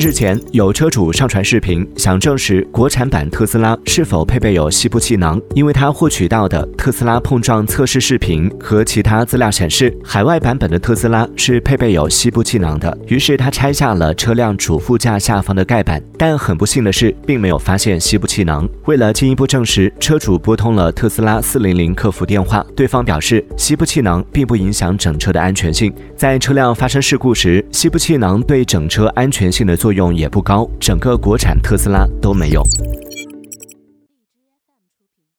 日前，有车主上传视频，想证实国产版特斯拉是否配备有吸部气囊。因为他获取到的特斯拉碰撞测试视频和其他资料显示，海外版本的特斯拉是配备有吸部气囊的。于是他拆下了车辆主副驾下方的盖板，但很不幸的是，并没有发现吸部气囊。为了进一步证实，车主拨通了特斯拉四零零客服电话，对方表示，吸部气囊并不影响整车的安全性。在车辆发生事故时，吸部气囊对整车安全全性的作用也不高，整个国产特斯拉都没有。